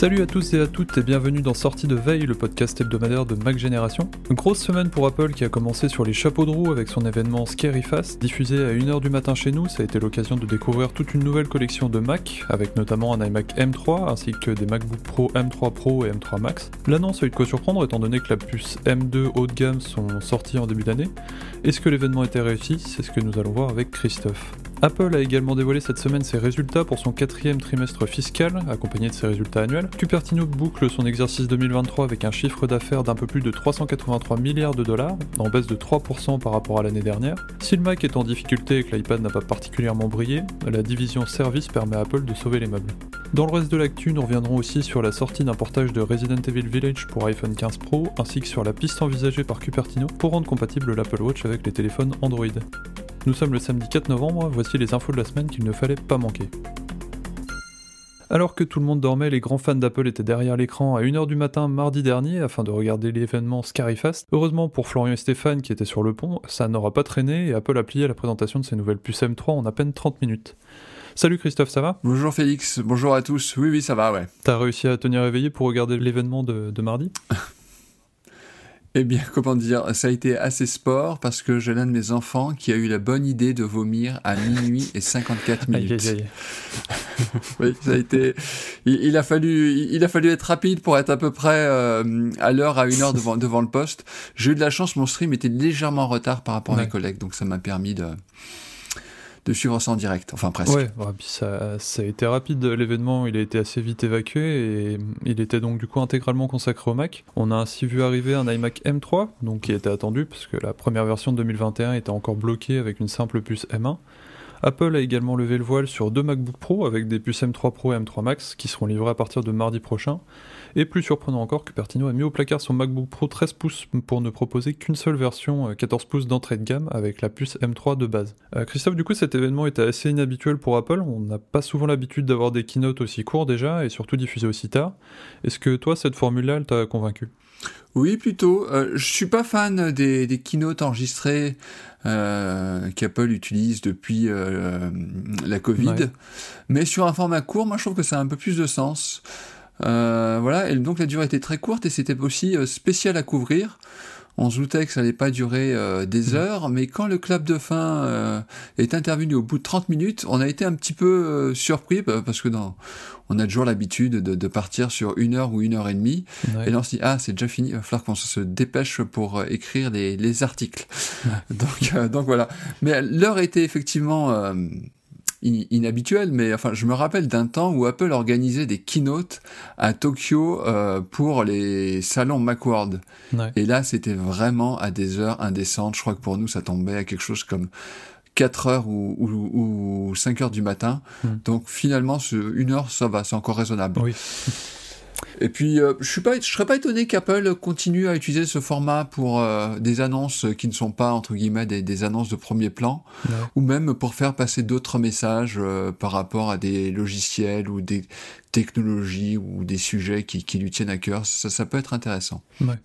Salut à tous et à toutes et bienvenue dans Sortie de Veille, le podcast hebdomadaire de Mac Génération. Grosse semaine pour Apple qui a commencé sur les chapeaux de roue avec son événement Scary Fast, diffusé à 1h du matin chez nous. Ça a été l'occasion de découvrir toute une nouvelle collection de Mac, avec notamment un iMac M3 ainsi que des MacBook Pro M3 Pro et M3 Max. L'annonce a eu de quoi surprendre étant donné que la puce M2 haut de gamme sont sorties en début d'année. Est-ce que l'événement était réussi? C'est ce que nous allons voir avec Christophe. Apple a également dévoilé cette semaine ses résultats pour son quatrième trimestre fiscal, accompagné de ses résultats annuels. Cupertino boucle son exercice 2023 avec un chiffre d'affaires d'un peu plus de 383 milliards de dollars, en baisse de 3% par rapport à l'année dernière. Si le Mac est en difficulté et que l'iPad n'a pas particulièrement brillé, la division service permet à Apple de sauver les meubles. Dans le reste de l'actu, nous reviendrons aussi sur la sortie d'un portage de Resident Evil Village pour iPhone 15 Pro, ainsi que sur la piste envisagée par Cupertino pour rendre compatible l'Apple Watch avec les téléphones Android. Nous sommes le samedi 4 novembre, voici les infos de la semaine qu'il ne fallait pas manquer. Alors que tout le monde dormait, les grands fans d'Apple étaient derrière l'écran à 1h du matin mardi dernier afin de regarder l'événement Scaryfast. Heureusement pour Florian et Stéphane qui étaient sur le pont, ça n'aura pas traîné et Apple a plié la présentation de ses nouvelles puces M3 en à peine 30 minutes. Salut Christophe, ça va? Bonjour Félix, bonjour à tous. Oui, oui, ça va, ouais. T'as réussi à tenir éveillé pour regarder l'événement de, de mardi? Eh bien, comment dire, ça a été assez sport parce que j'ai l'un de mes enfants qui a eu la bonne idée de vomir à minuit et 54 minutes. Aïe, aïe, aïe. oui, ça a été. Il, il a fallu, il a fallu être rapide pour être à peu près euh, à l'heure, à une heure devant, devant le poste. J'ai eu de la chance, mon stream était légèrement en retard par rapport à mes collègues, donc ça m'a permis de de suivre ça en direct, enfin presque. Ouais, ça, a été rapide l'événement, il a été assez vite évacué et il était donc du coup intégralement consacré au Mac. On a ainsi vu arriver un iMac M3, donc qui était attendu parce que la première version de 2021 était encore bloquée avec une simple puce M1. Apple a également levé le voile sur deux MacBook Pro avec des puces M3 Pro et M3 Max qui seront livrés à partir de mardi prochain. Et plus surprenant encore, Cupertino a mis au placard son MacBook Pro 13 pouces pour ne proposer qu'une seule version euh, 14 pouces d'entrée de gamme avec la puce M3 de base. Euh, Christophe, du coup, cet événement était assez inhabituel pour Apple. On n'a pas souvent l'habitude d'avoir des keynotes aussi courts déjà et surtout diffusés aussi tard. Est-ce que toi, cette formule-là, elle t'a convaincu? Oui, plutôt. Euh, je suis pas fan des, des keynotes enregistrées euh, qu'Apple utilise depuis euh, la Covid, Ouais. mais sur un format court, moi je trouve que ça a un peu plus de sens. Euh, voilà, et donc la durée était très courte et c'était aussi euh, spécial à couvrir. On se doutait que ça n'allait pas durer euh, des heures, mais quand le clap de fin euh, est intervenu au bout de 30 minutes, on a été un petit peu euh, surpris parce que dans, on a toujours l'habitude de, de partir sur une heure ou une heure et demie. Ouais. Et là, on se dit, ah, c'est déjà fini, il va falloir qu'on se dépêche pour écrire les, les articles. donc, euh, donc voilà. Mais l'heure était effectivement in- inhabituelle, mais enfin, je me rappelle d'un temps où Apple organisait des keynotes à Tokyo euh, pour les salons Macworld. Ouais. Et là, c'était vraiment à des heures indécentes. Je crois que pour nous, ça tombait à quelque chose comme 4 heures ou, ou, ou 5 heures du matin. Hmm. Donc finalement, ce, une heure, ça va, c'est encore raisonnable. Oui. Et puis, je suis pas, je serais pas étonné qu'Apple continue à utiliser ce format pour des annonces qui ne sont pas entre guillemets des, annonces de premier plan, ou même pour faire passer d'autres messages par rapport à des logiciels ou des technologies ou des sujets qui, qui lui tiennent à cœur. Ça, ça peut être intéressant. Ouais.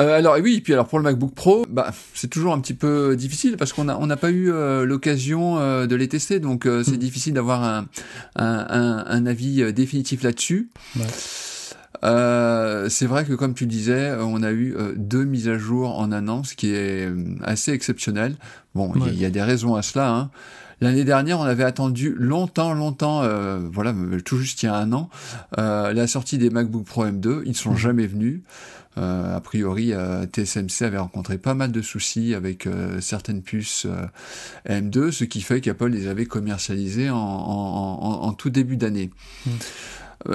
Euh, alors oui, puis alors pour le MacBook Pro, bah c'est toujours un petit peu difficile parce qu'on a on n'a pas eu euh, l'occasion euh, de les tester, donc c'est hmm. difficile d'avoir un, un, un, avis définitif là-dessus. Ouais. C'est vrai que comme tu disais, on a eu deux mises à jour en un an, ce qui est assez exceptionnel. Bon, il y, a des raisons à cela. Hein. L'année dernière, on avait attendu longtemps, longtemps, voilà, tout juste il y a un an, la sortie des MacBook Pro M2. Ils ne sont jamais venus. Euh, a priori, euh, TSMC avait rencontré pas mal de soucis avec euh, certaines puces M2, ce qui fait qu'Apple les avait commercialisées en, tout début d'année. Hmm.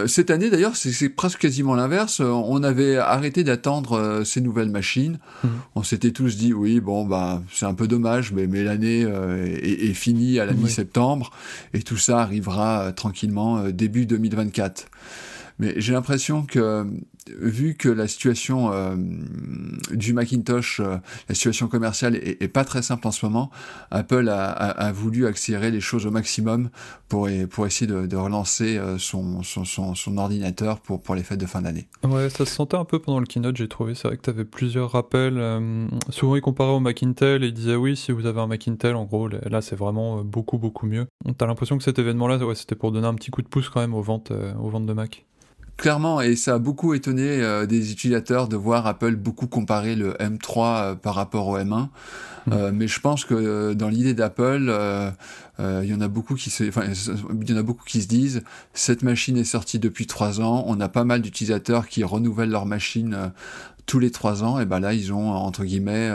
Cette année, d'ailleurs, c'est presque quasiment l'inverse. On avait arrêté d'attendre ces nouvelles machines. Hmm. On s'était tous dit, oui, bon, bah, c'est un peu dommage, mais, mais l'année est, finie à la mi-septembre et tout ça arrivera tranquillement début 2024. Mais j'ai l'impression que vu que la situation euh, du Macintosh, euh, la situation commerciale est, pas très simple en ce moment, Apple a, voulu accélérer les choses au maximum pour, pour essayer de, relancer euh, son, son, ordinateur pour, pour les fêtes de fin d'année. Ouais, ça se sentait un peu pendant le keynote, j'ai trouvé. C'est vrai que tu avais plusieurs rappels. souvent, ils comparaient au Macintel et ils disaient oui, si vous avez un Macintel, en gros, là, c'est vraiment beaucoup, beaucoup mieux. T'as l'impression que cet événement-là, ouais, c'était pour donner un petit coup de pouce quand même aux ventes, aux ventes de Mac. Clairement, et ça a beaucoup étonné euh, des utilisateurs de voir Apple beaucoup comparer le M3 euh, par rapport au M1. Mm. Euh, mais je pense que dans l'idée d'Apple, il y en a beaucoup qui se, enfin, il y en a beaucoup qui se disent cette machine est sortie depuis trois ans. On a pas mal d'utilisateurs qui renouvellent leur machine tous les trois ans. Et ben là, ils ont entre guillemets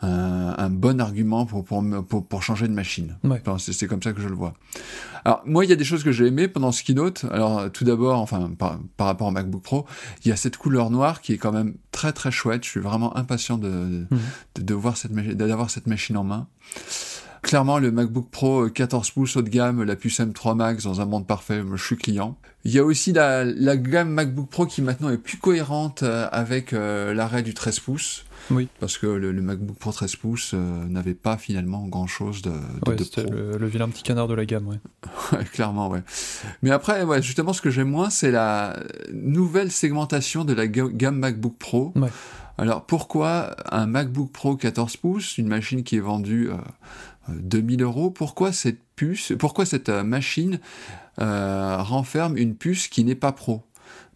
un, bon argument pour, pour, pour, changer de machine. c'est comme ça que je le vois. Alors, moi, il y a des choses que j'ai aimées pendant ce keynote. Alors, tout d'abord, enfin, par, par, rapport au MacBook Pro, il y a cette couleur noire qui est quand même très très chouette. Je suis vraiment impatient de, mhm. de, voir cette, d'avoir cette machine en main. Clairement, le MacBook Pro 14 pouces haut de gamme, la puce M3 Max dans un monde parfait, je suis client. Il y a aussi la, la gamme MacBook Pro qui maintenant est plus cohérente euh, avec euh, l'arrêt du 13 pouces. Oui. Parce que le, MacBook Pro 13 pouces euh, n'avait pas finalement grand chose de, de, ouais, c'était le, vilain petit canard de la gamme, ouais. clairement, ouais. Mais après, ouais, justement, ce que j'aime moins, c'est la nouvelle segmentation de la gamme MacBook Pro. Ouais. Alors, pourquoi un MacBook Pro 14 pouces, une machine qui est vendue euh, 2000 euh, euros, pourquoi cette puce, pourquoi cette euh, machine renferme une puce qui n'est pas pro?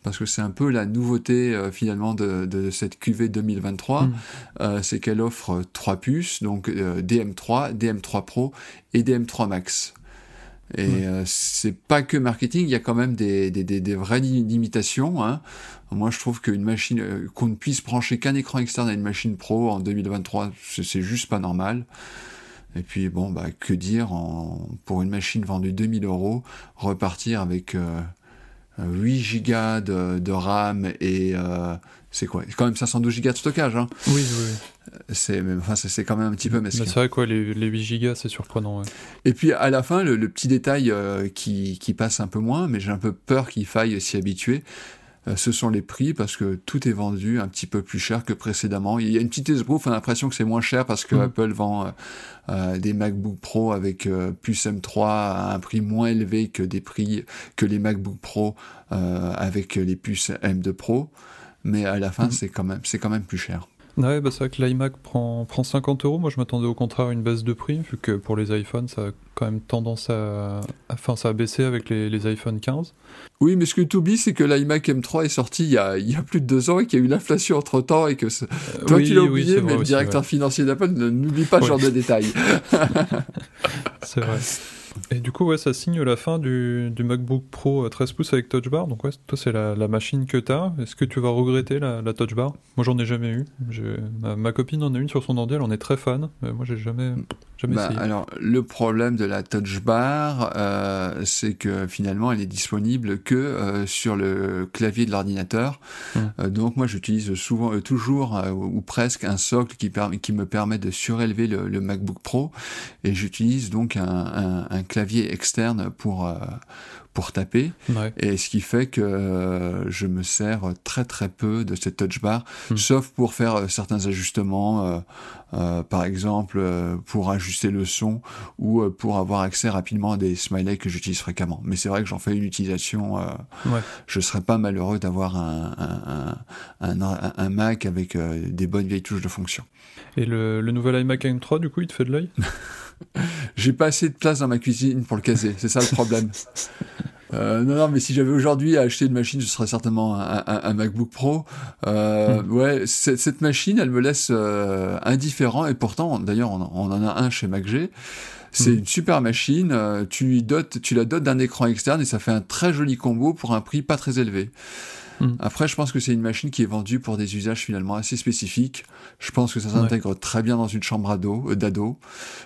Parce que c'est un peu la nouveauté euh, finalement de, cette QV 2023, mm. euh, c'est qu'elle offre trois puces, donc euh, DM3, DM3 Pro et DM3 Max. Et c'est pas que marketing, il y a quand même des, des, vraies limitations. Hein. Moi, je trouve qu'une machine, qu'on ne puisse brancher qu'un écran externe à une machine pro en 2023, c'est juste pas normal. Et puis bon, bah que dire pour une machine vendue 2000 euros, repartir avec 8 gigas de, RAM et euh, c'est quoi? C'est quand même 512 gigas de stockage. Hein. Oui, oui. C'est enfin, c'est quand même un petit peu mesquin. C'est vrai quoi, les, les 8 gigas, c'est surprenant. Et puis à la fin, le, petit détail euh, qui, qui, passe un peu moins, mais j'ai un peu peur qu'il faille s'y habituer, ce sont les prix parce que tout est vendu un petit peu plus cher que précédemment. Il y a une petite esbrouf, on a l'impression que c'est moins cher parce que mm. Apple vend euh, euh, des MacBook Pro avec puce M3 à un prix moins élevé que des prix que les MacBook Pro avec les puces M2 Pro. Mais à la fin, mm. c'est quand même c'est quand même plus cher. Ouais, bah c'est vrai que l'iMac prend, prend 50 euros. Moi, je m'attendais au contraire à une baisse de prix, vu que pour les iPhones, ça a quand même tendance à. Enfin, ça a baissé avec les, les iPhone 15. Oui, mais ce que tu oublies, c'est que l'iMac M3 est sorti il y, a, il y a plus de deux ans et qu'il y a eu l'inflation entre temps et que. Euh, toi, tu l'as oublié, mais le directeur financier d'Apple n'oublie pas ce genre de détails. c'est vrai. Et du coup, ouais, ça signe la fin du, du MacBook Pro 13 pouces avec Touch Bar. Donc, ouais, toi, c'est la, la, machine que tu as. Est-ce que tu vas regretter la, la Touch Bar? Moi, j'en ai jamais eu. Ma, ma, copine en a une sur son ordi, elle en est très fan. Mais moi, j'ai jamais, jamais bah, essayé. Alors, le problème de la Touch Bar, euh, c'est que finalement, elle est disponible que euh, sur le clavier de l'ordinateur. Hum. Euh, donc, moi, j'utilise souvent, euh, toujours euh, ou presque un socle qui, qui me permet de surélever le, le MacBook Pro. Et j'utilise donc un, un, un clavier externe pour, euh, pour taper. Ouais. Et ce qui fait que euh, je me sers très très peu de cette touch bar, Hmm. sauf pour faire euh, certains ajustements, par exemple pour ajuster le son ou pour avoir accès rapidement à des smileys que j'utilise fréquemment. Mais c'est vrai que j'en fais une utilisation. Ouais. je serais pas malheureux d'avoir un, un, un, un, un Mac avec des bonnes vieilles touches de fonction. Et le, le nouvel iMac M3, du coup, il te fait de l'œil? J'ai pas assez de place dans ma cuisine pour le caser, c'est ça le problème. Euh, non, non, mais si j'avais aujourd'hui à acheter une machine, ce serait certainement un, un- un MacBook Pro. Euh, Ouais, cette, machine, elle me laisse euh, indifférent, et pourtant, d'ailleurs, on, on en a un chez MacG. C'est Mm. une super machine. Tu lui dotes, tu la dotes d'un écran externe et ça fait un très joli combo pour un prix pas très élevé. Mm. Après, je pense que c'est une machine qui est vendue pour des usages finalement assez spécifiques. Je pense que ça s'intègre très bien dans une chambre euh, d'ado.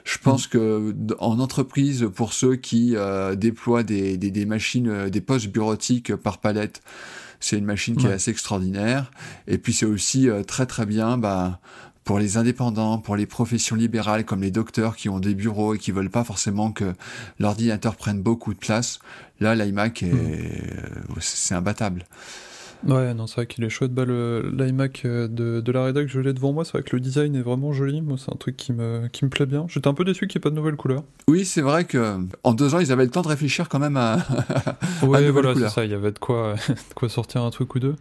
Je pense que d- en entreprise, pour ceux qui euh, déploient des, des, des machines, euh, des postes bureautiques par palette, c'est une machine qui est assez extraordinaire. Et puis c'est aussi euh, très très bien bah, pour les indépendants, pour les professions libérales comme les docteurs qui ont des bureaux et qui veulent pas forcément que l'ordinateur prenne beaucoup de place. Là, l'iMac est, euh, c'est imbattable. Ouais, non, c'est vrai qu'il est chouette. Bah, le- L'iMac euh, de, de la rédac, je l'ai devant moi. C'est vrai que le design est vraiment joli. Moi, c'est un truc qui me, qui me plaît bien. J'étais un peu déçu qu'il n'y ait pas de nouvelles couleurs. Oui, c'est vrai que en deux ans, ils avaient le temps de réfléchir quand même à. Ouais, nouvelle voilà, c'est ça. Il y avait de quoi, de quoi sortir un truc ou deux.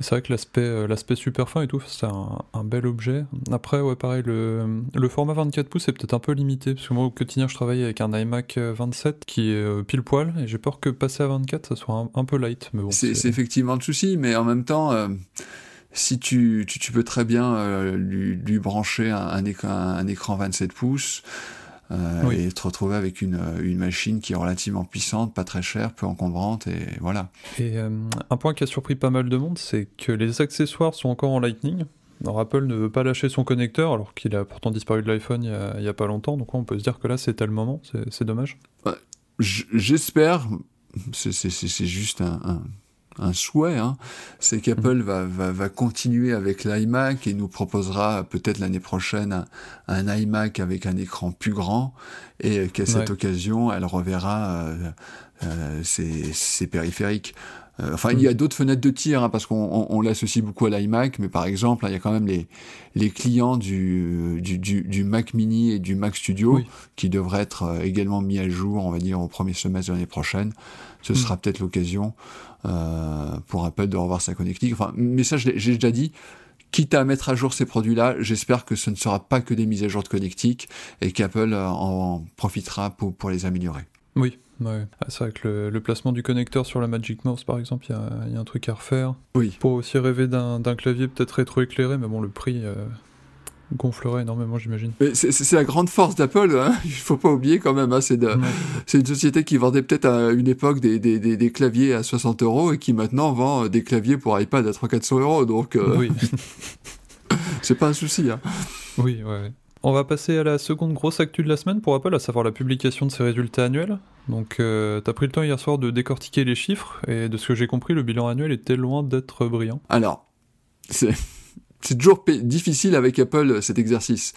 C'est vrai que l'aspect, euh, l'aspect super fin et tout, c'est un, un bel objet. Après, ouais, pareil, le, le format 24 pouces est peut-être un peu limité, parce que moi, au quotidien, je travaille avec un iMac euh, 27 qui est euh, pile poil, et j'ai peur que passer à 24, ça soit un, un peu light. Mais bon, c'est c'est effectivement le souci, mais en même temps, euh, si tu, tu, tu peux très bien euh, lui, lui brancher un, un, écran, un écran 27 pouces euh, Oui. et te retrouver avec une, une machine qui est relativement puissante, pas très chère, peu encombrante, et voilà. Et euh, un point qui a surpris pas mal de monde, c'est que les accessoires sont encore en Lightning. Alors Apple ne veut pas lâcher son connecteur, alors qu'il a pourtant disparu de l'iPhone il y a, pas longtemps, donc on peut se dire que là c'était le moment, c'est dommage. J'espère, c'est juste un, un, un souhait, hein, c'est qu'Apple va, va, va continuer avec l'iMac et nous proposera peut-être l'année prochaine un, un iMac avec un écran plus grand et qu'à cette Ouais. occasion, elle reverra euh, euh, ses, ses périphériques. Euh, enfin, il y a d'autres fenêtres de tir, hein, parce qu'on on, on l'associe beaucoup à l'iMac, mais par exemple, hein, il y a quand même les, les clients du, du, du, du Mac Mini et du Mac Studio Oui. qui devraient être euh, également mis à jour, on va dire, au premier semestre de l'année prochaine. Ce Mm. sera peut-être l'occasion euh, pour Apple de revoir sa connectique. Enfin, mais ça, je l'ai- j'ai déjà dit. Quitte à mettre à jour ces produits-là, j'espère que ce ne sera pas que des mises à jour de connectique et qu'Apple euh, en profitera pour, pour les améliorer. Oui, ouais. Ah, c'est vrai que le, le placement du connecteur sur la Magic Mouse par exemple, il y a, il y a un truc à refaire. Oui. Pour aussi rêver d'un d'un clavier peut-être rétro-éclairé, mais bon, le prix euh, gonflerait énormément, j'imagine. Mais c'est- la grande force d'Apple, hein. il faut pas oublier quand même. Hein, c'est de- Ouais. c'est une société qui vendait peut-être à une époque des, des, des, des claviers à 60 euros et qui maintenant vend euh, des claviers pour iPad à 300-400 euros. Donc euh, Oui, c'est pas un souci. Hein. oui, ouais. On va passer à la seconde grosse actu de la semaine pour Apple, à savoir la publication de ses résultats annuels. Donc, euh, t'as pris le temps hier soir de décortiquer les chiffres, et de ce que j'ai compris, le bilan annuel était loin d'être brillant. Alors, c'est toujours difficile avec Apple cet exercice.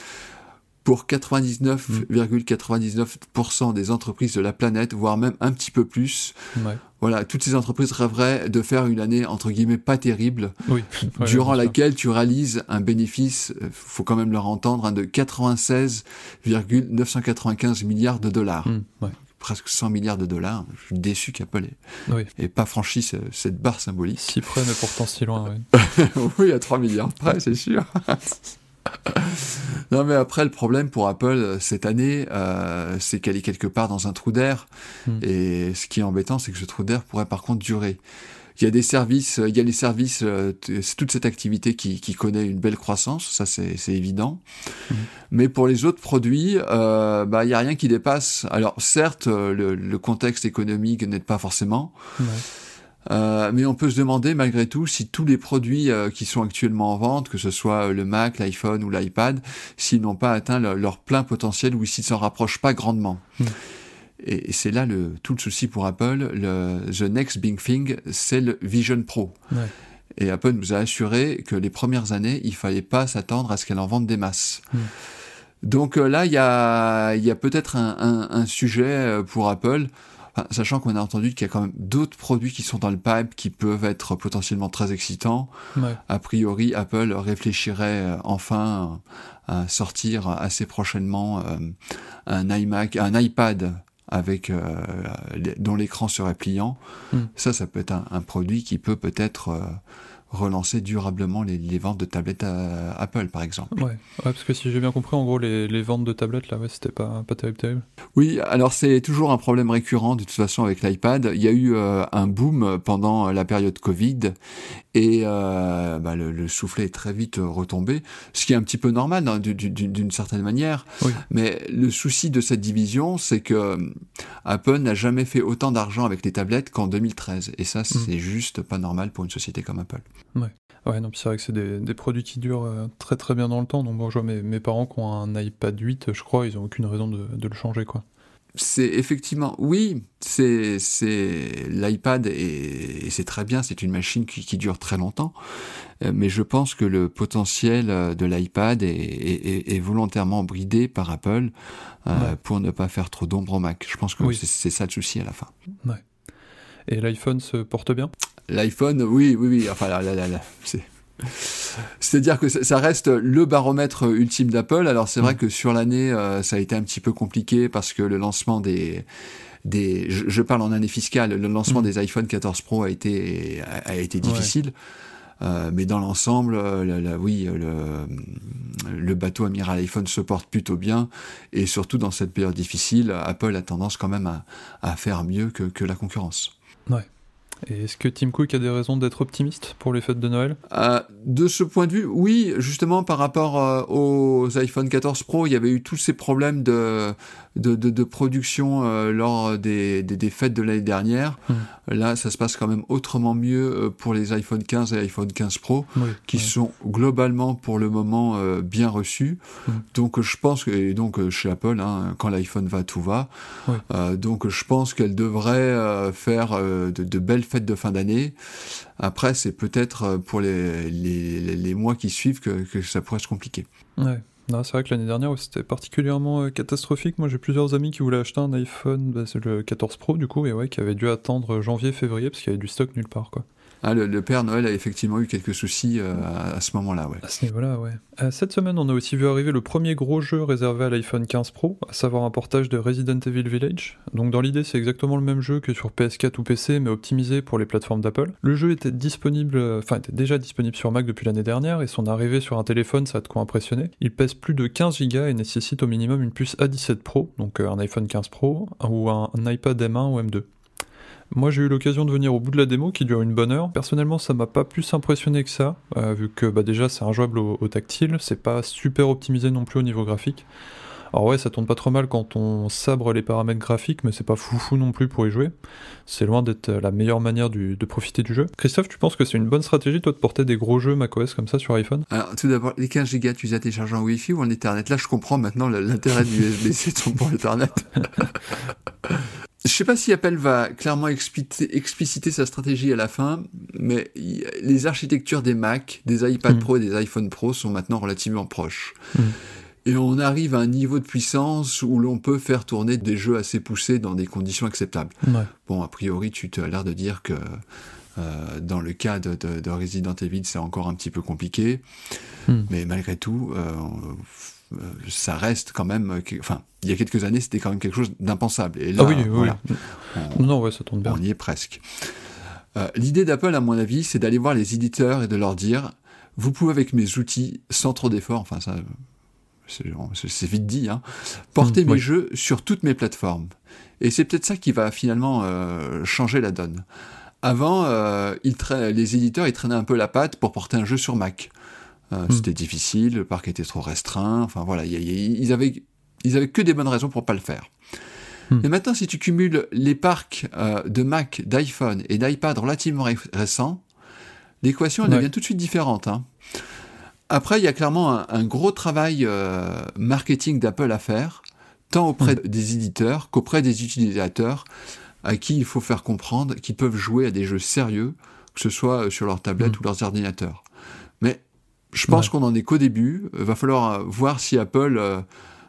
Pour 99,99% des entreprises de la planète, voire même un petit peu plus, Ouais. voilà, toutes ces entreprises rêveraient de faire une année entre guillemets pas terrible, Oui. Ouais, durant laquelle tu réalises un bénéfice, euh, faut quand même leur entendre, hein, de 96,995 milliards de dollars. Hmm, ouais. Presque 100 milliards de dollars. Je suis déçu qu'Apple ait, Oui. ait pas franchi ce- cette barre symbolique. Si près, mais pourtant si loin, ouais. oui, à 3 milliards près, c'est sûr. non, mais après, le problème pour Apple euh, cette année, euh, c'est qu'elle est quelque part dans un trou d'air. Hmm. Et ce qui est embêtant, c'est que ce trou d'air pourrait par contre durer. Il y a des services, euh, il y a les services, euh, toute cette activité qui, qui connaît une belle croissance, ça c'est évident. Mhm. Mais pour les autres produits, euh, bah, il n'y a rien qui dépasse. Alors certes, le, le contexte économique n'aide pas forcément, Ouais. Euh, mais on peut se demander malgré tout si tous les produits euh, qui sont actuellement en vente, que ce soit euh, le Mac, l'iPhone ou l'iPad, s'ils n'ont pas atteint le- leur plein potentiel ou s'ils s'en rapprochent pas grandement. Mm. Et, et c'est là le, tout le souci pour Apple. Le, the next big thing, c'est le Vision Pro. Ouais. Et Apple nous a assuré que les premières années, il fallait pas s'attendre à ce qu'elle en vende des masses. Mm. Donc là, il y a, y a peut-être un, un, un, sujet pour Apple sachant qu'on a entendu qu'il y a quand même d'autres produits qui sont dans le pipe qui peuvent être potentiellement très excitants. A priori, Apple réfléchirait euh, enfin à sortir assez prochainement euh, un iMac, un iPad avec euh, dont l'écran serait pliant. Hmm. Ça, ça peut être un, produit qui peut peut-être relancer durablement les, ventes de tablettes à Apple, par exemple. Ouais, parce que si j'ai bien compris, en gros, les, ventes de tablettes, là, ouais, c'était pas, pas terrible, terrible. Oui, alors c'est toujours un problème récurrent, de toute façon, avec l'iPad. Il y a eu euh, un boom pendant la période Covid, et euh, bah, le, soufflet est très vite retombé, ce qui est un petit peu normal hein, d'une certaine manière. Mais le souci de cette division, c'est que euh, Apple n'a jamais fait autant d'argent avec les tablettes qu'en 2013. Et ça, c'est mm. juste pas normal pour une société comme Apple. Ouais. Ouais, non, c'est vrai que c'est des, produits qui durent euh, très très bien dans le temps. Donc, bon, je vois mes, mes parents qui ont un iPad 8, je crois, ils ont aucune raison de, de le changer, quoi c'est effectivement, oui, c'est l'iPad et, c'est très bien, c'est une machine qui, dure très longtemps, euh, mais je pense que le potentiel euh, de l'iPad est, volontairement bridé par Apple euh, pour ne pas faire trop d'ombre au Mac. Je pense que c'est ça le souci à la fin. Ouais. Et l'iPhone se porte bien? L'iPhone, oui, oui, oui. Enfin, là, là, là, là c'est c'est-à-dire que ça reste le baromètre ultime d'Apple. Alors c'est vrai mm. que sur l'année, euh, ça a été un petit peu compliqué parce que le lancement des des, je, parle en année fiscale, le lancement mm. des iPhone 14 Pro a été a, été difficile. Euh, mais dans l'ensemble, euh, oui, le, le, bateau amiral iPhone se porte plutôt bien, et surtout dans cette période difficile, Apple a tendance quand même à, à faire mieux que, que la concurrence. Ouais. Et est-ce que Tim Cook a des raisons d'être optimiste pour les fêtes de Noël? Euh, De ce point de vue, oui, justement par rapport euh, aux iPhone 14 Pro, il y avait eu tous ces problèmes de, de, de, production euh, lors des, des, fêtes de l'année dernière. Hmm. Là, ça se passe quand même autrement mieux pour les iPhone 15 et iPhone 15 Pro, qui sont globalement pour le moment bien reçus. Hmm. Donc je pense que, et donc chez Apple, hein, quand l'iPhone va, tout va. donc je pense qu'elle devrait faire de, de belles fête de fin d'année. Après, c'est peut-être euh, pour les, les, mois qui suivent que, ça pourrait se compliquer. Ouais. C'est vrai que l'année dernière, c'était particulièrement euh, catastrophique. Moi, j'ai plusieurs amis qui voulaient acheter un iPhone, bah, le 14 Pro du coup, et ouais, qui avaient dû attendre janvier-février parce qu'il y avait du stock nulle part. quoi. Ah, le, Père Noël a effectivement eu quelques soucis euh, à, ce moment-là, ouais. Euh, cette semaine, on a aussi vu arriver le premier gros jeu réservé à l'iPhone 15 Pro, à savoir un portage de Resident Evil Village. Donc dans l'idée, c'est exactement le même jeu que sur PS4 ou PC, mais optimisé pour les plateformes d'Apple. Le jeu était disponible, euh, enfin était déjà disponible sur Mac depuis l'année dernière, et son arrivée sur un téléphone, ça a de quoi impressionner. Il pèse plus de 15 Go et nécessite au minimum une puce A17 Pro, donc un iPhone 15 Pro, ou un iPad M1 ou M2. Moi, j'ai eu l'occasion de venir au bout de la démo qui dure une bonne heure. Personnellement, ça m'a pas plus impressionné que ça, euh, vu que bah, déjà c'est injouable au, au tactile, c'est pas super optimisé non plus au niveau graphique. Alors ouais, ça tourne pas trop mal quand on sabre les paramètres graphiques, mais c'est pas foufou non plus pour y jouer. C'est loin d'être la meilleure manière de profiter du jeu. Christophe, tu penses que c'est une bonne stratégie, toi, de porter des gros jeux macOS comme ça sur iPhone? Alors, tout d'abord, les 15 Go, tu les as téléchargés en Wi-Fi ou en Ethernet? Là, je comprends maintenant l'intérêt du USB-C port Ethernet. Je sais pas si Apple va clairement expliciter, sa stratégie à la fin, mais les architectures des Mac, des iPad hmm. Pro et des iPhone Pro sont maintenant relativement proches. Hmm. Et on arrive à un niveau de puissance où l'on peut faire tourner des jeux assez poussés dans des conditions acceptables. Bon, a priori, tu as l'air de dire que euh, dans le cas de, Resident Evil, c'est encore un petit peu compliqué. Hmm. Mais malgré tout, euh, euh, ça reste quand même. Euh, enfin, il y a quelques années, c'était quand même quelque chose d'impensable. Et là, ah oui, oui. non, ouais, ça tombe bien. On y est presque. Euh, l'idée d'Apple, à mon avis, c'est d'aller voir les éditeurs et de leur dire vous pouvez, avec mes outils, sans trop d'efforts, enfin, ça. C'est vite dit, hein, porter mmh, mes jeux sur toutes mes plateformes. Et c'est peut-être ça qui va finalement changer la donne. Avant, les éditeurs, ils traînaient un peu la patte pour porter un jeu sur Mac. Euh, hmm. C'était difficile, le parc était trop restreint. Enfin voilà, ils avaient ils avaient que des bonnes raisons pour pas le faire. Hmm. Mais maintenant, si tu cumules les parcs euh, de Mac, d'iPhone et d'iPad relativement récents, l'équation devient tout de suite différente. Hein. Après, il y a clairement un, gros travail euh, marketing d'Apple à faire, tant auprès hmm. des éditeurs qu'auprès des utilisateurs, à qui il faut faire comprendre qu'ils peuvent jouer à des jeux sérieux, que ce soit sur leur tablette ou leurs ordinateurs. Je pense qu'on en est qu'au début. Il va falloir voir si Apple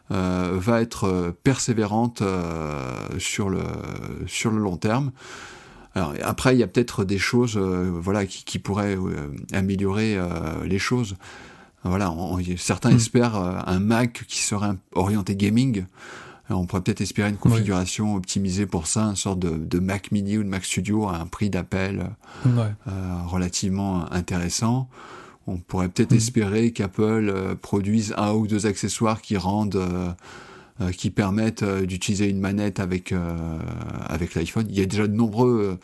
va être persévérante sur, le, sur le long terme. Alors, après, il y a peut-être des choses voilà, qui, qui pourraient améliorer les choses. Voilà, certains mm. espèrent un Mac qui serait orienté gaming. on pourrait peut-être espérer une configuration optimisée pour ça, une sorte de, Mac Mini ou de Mac Studio à un prix d'appel relativement intéressant. On pourrait peut-être mm. espérer qu'Apple euh, produise un ou deux accessoires qui rendent, euh, euh, qui permettent d'utiliser une manette avec avec l'iPhone. Il y a déjà de nombreux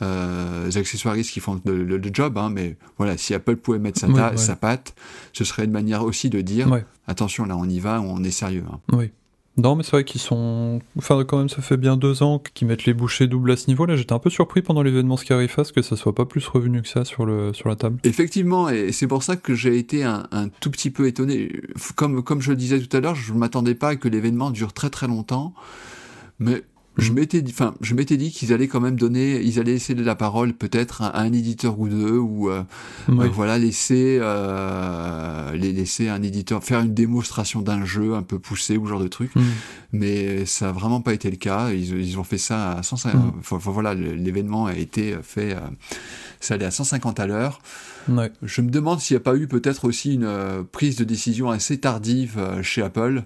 accessoiristes qui font le, job, hein, mais voilà, si Apple pouvait mettre sa, sa patte, ce serait une manière aussi de dire attention, là, on y va, on est sérieux. Hein. Oui. Non, mais c'est vrai qu'ils sont. Enfin, quand même, ça fait bien deux ans qu'ils mettent les bouchées doubles à ce niveau-là. J'étais un peu surpris pendant l'événement Scarifast que ça soit pas plus revenu que ça sur, la table. Effectivement, et c'est pour ça que j'ai été un, un, tout petit peu étonné. Comme, comme je le disais tout à l'heure, je ne m'attendais pas à que l'événement dure très très longtemps. Mais je m'étais dit, enfin, je m'étais dit qu'ils allaient quand même donner, ils allaient laisser la parole peut-être à, un éditeur ou deux, ou euh, euh, voilà, laisser, euh, les laisser un éditeur faire une démonstration d'un jeu un peu poussé ou genre de truc. Mm. Mais ça a vraiment pas été le cas. Ils, ils ont fait ça à 150. Mm. voilà, l'événement a été fait, ça allait à 150 à l'heure. Je me demande s'il n'y a pas eu peut-être aussi une prise de décision assez tardive chez Apple.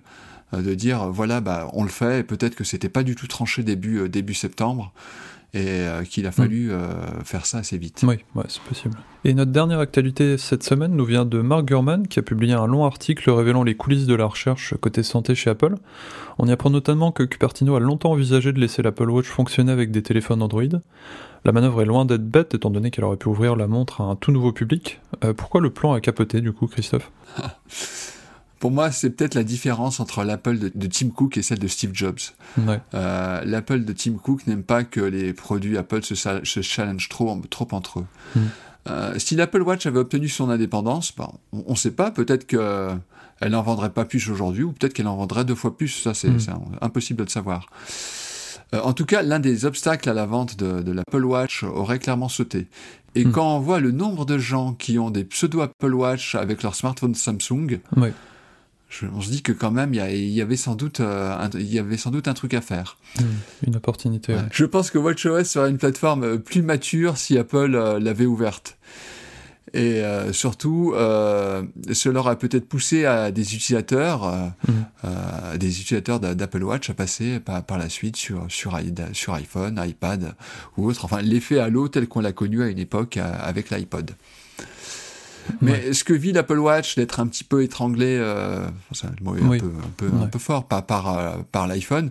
Euh, de dire voilà bah on le fait et peut-être que c'était pas du tout tranché début euh, début septembre et euh, qu'il a fallu mm. faire ça assez vite. Oui, ouais, c'est possible. Et notre dernière actualité cette semaine nous vient de Mark Gurman qui a publié un long article révélant les coulisses de la recherche côté santé chez Apple. On y apprend notamment que Cupertino a longtemps envisagé de laisser l'Apple Watch fonctionner avec des téléphones Android. La manœuvre est loin d'être bête étant donné qu'elle aurait pu ouvrir la montre à un tout nouveau public. pourquoi le plan a capoté du coup, Christophe? Pour moi, c'est peut-être la différence entre l'Apple de, Tim Cook et celle de Steve Jobs. Euh, L'Apple de Tim Cook n'aime pas que les produits Apple se, se challenge trop, trop entre eux. Mm. Euh, si l'Apple Watch avait obtenu son indépendance, on ne sait pas, peut-être qu'elle n'en vendrait pas plus aujourd'hui, ou peut-être qu'elle en vendrait deux fois plus, ça c'est mm. impossible de le savoir. Euh, en tout cas, l'un des obstacles à la vente de, l'Apple Watch aurait clairement sauté. Et mm. quand on voit le nombre de gens qui ont des pseudo Apple Watch avec leur smartphone Samsung, on se dit que quand même, il y, avait sans doute, euh, un, y avait sans doute un truc à faire. Hmm, une opportunité. Je pense que WatchOS serait une plateforme euh, plus mature si Apple euh, l'avait ouverte. Et surtout, cela aurait peut-être poussé à des utilisateurs, hmm. des utilisateurs d'Apple Watch à passer par, la suite sur, sur, sur iPhone, iPad ou autre. Enfin, l'effet Halo tel qu'on l'a connu à une époque avec l'iPod. Mais ce que vit l'Apple Watch d'être un petit peu étranglé, euh, c'est un mot un, peu, un, peu, fort, pas par, euh, par l'iPhone.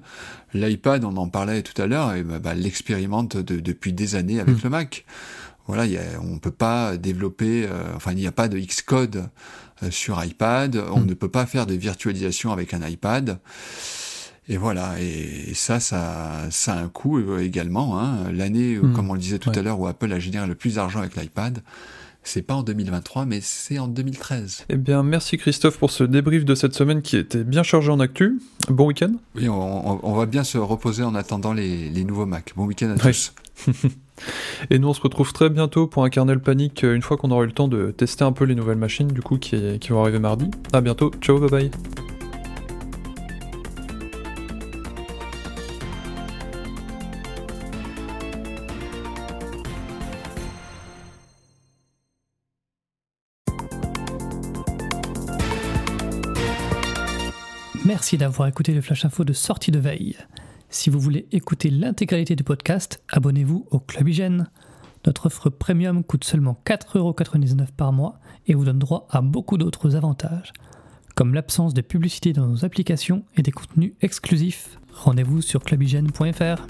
L'iPad, on en parlait tout à l'heure, et bah, bah l'expérimente depuis des années avec mm. le Mac. Voilà, y a, on peut pas développer, euh, enfin il n'y a pas de Xcode euh, sur iPad, on mm. ne peut pas faire de virtualisation avec un iPad. Et voilà, et, ça, ça, ça a un coût également. Hein. L'année, mm. comme on le disait tout à l'heure, où Apple a généré le plus d'argent avec l'iPad, c'est pas en 2023, mais c'est en 2013. Eh bien, merci Christophe pour ce débrief de cette semaine qui était bien chargé en actu. Bon week-end Oui, on, va bien se reposer en attendant les, nouveaux Mac. Bon week-end à tous. Et nous, on se retrouve très bientôt pour un kernel panique une fois qu'on aura eu le temps de tester un peu les nouvelles machines, du coup, qui, qui vont arriver mardi. À bientôt. Ciao, bye bye. Merci d'avoir écouté le Flash Info de sortie de veille. Si vous voulez écouter l'intégralité du podcast, abonnez-vous au Club Hygiène. Notre offre premium coûte seulement 4,99€ par mois et vous donne droit à beaucoup d'autres avantages, comme l'absence de publicité dans nos applications et des contenus exclusifs. Rendez-vous sur clubhygiène.fr.